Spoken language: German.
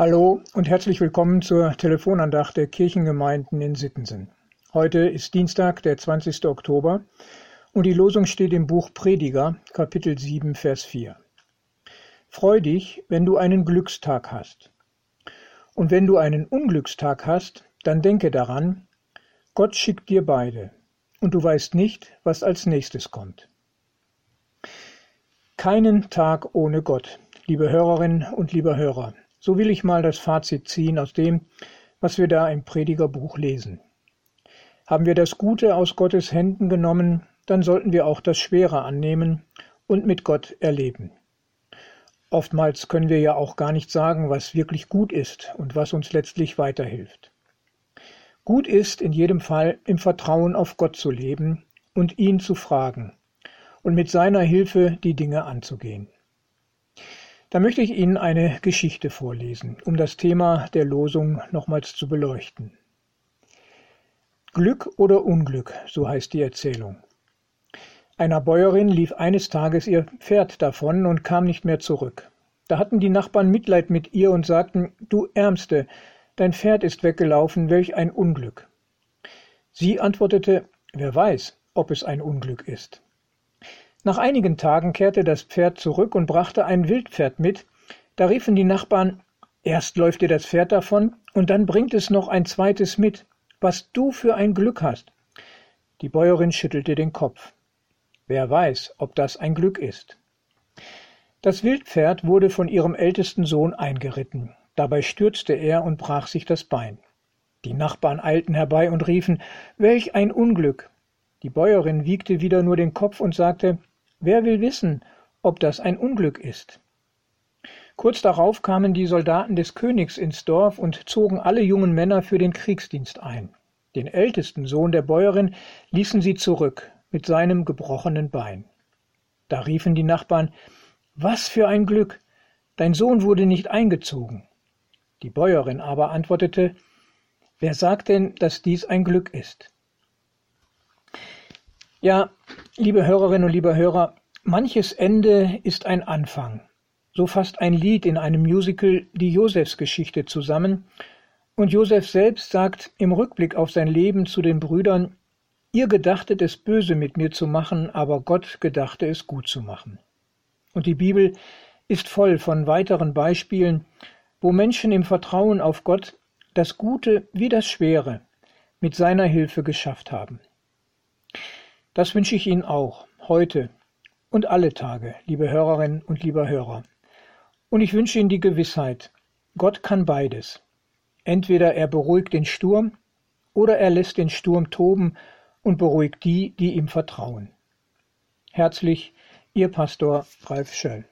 Hallo und herzlich willkommen zur Telefonandacht der Kirchengemeinden in Sittensen. Heute ist Dienstag, der 20. Oktober und die Losung steht im Buch Prediger, Kapitel 7, Vers 4. Freu dich, wenn du einen Glückstag hast. Und wenn du einen Unglückstag hast, dann denke daran, Gott schickt dir beide, und du weißt nicht, was als nächstes kommt. Keinen Tag ohne Gott, liebe Hörerinnen und lieber Hörer. So will ich mal das Fazit ziehen aus dem, was wir da im Predigerbuch lesen. Haben wir das Gute aus Gottes Händen genommen, dann sollten wir auch das Schwere annehmen und mit Gott erleben. Oftmals können wir ja auch gar nicht sagen, was wirklich gut ist und was uns letztlich weiterhilft. Gut ist in jedem Fall im Vertrauen auf Gott zu leben und ihn zu fragen und mit seiner Hilfe die Dinge anzugehen. Da möchte ich Ihnen eine Geschichte vorlesen, um das Thema der Losung nochmals zu beleuchten. Glück oder Unglück, so heißt die Erzählung. Einer Bäuerin lief eines Tages ihr Pferd davon und kam nicht mehr zurück. Da hatten die Nachbarn Mitleid mit ihr und sagten, du Ärmste, dein Pferd ist weggelaufen, welch ein Unglück. Sie antwortete, wer weiß, ob es ein Unglück ist. Nach einigen Tagen kehrte das Pferd zurück und brachte ein Wildpferd mit, da riefen die Nachbarn Erst läuft dir das Pferd davon, und dann bringt es noch ein zweites mit. Was du für ein Glück hast. Die Bäuerin schüttelte den Kopf. Wer weiß, ob das ein Glück ist. Das Wildpferd wurde von ihrem ältesten Sohn eingeritten. Dabei stürzte er und brach sich das Bein. Die Nachbarn eilten herbei und riefen Welch ein Unglück. Die Bäuerin wiegte wieder nur den Kopf und sagte Wer will wissen, ob das ein Unglück ist? Kurz darauf kamen die Soldaten des Königs ins Dorf und zogen alle jungen Männer für den Kriegsdienst ein. Den ältesten Sohn der Bäuerin ließen sie zurück mit seinem gebrochenen Bein. Da riefen die Nachbarn Was für ein Glück. Dein Sohn wurde nicht eingezogen. Die Bäuerin aber antwortete Wer sagt denn, dass dies ein Glück ist? Ja, liebe Hörerinnen und liebe Hörer, manches Ende ist ein Anfang. So fasst ein Lied in einem Musical die Josefsgeschichte zusammen, und Josef selbst sagt im Rückblick auf sein Leben zu den Brüdern, ihr gedachtet es böse mit mir zu machen, aber Gott gedachte es gut zu machen. Und die Bibel ist voll von weiteren Beispielen, wo Menschen im Vertrauen auf Gott das Gute wie das Schwere mit seiner Hilfe geschafft haben. Das wünsche ich Ihnen auch, heute und alle Tage, liebe Hörerinnen und lieber Hörer. Und ich wünsche Ihnen die Gewissheit, Gott kann beides. Entweder er beruhigt den Sturm oder er lässt den Sturm toben und beruhigt die, die ihm vertrauen. Herzlich, Ihr Pastor Ralf Schöll.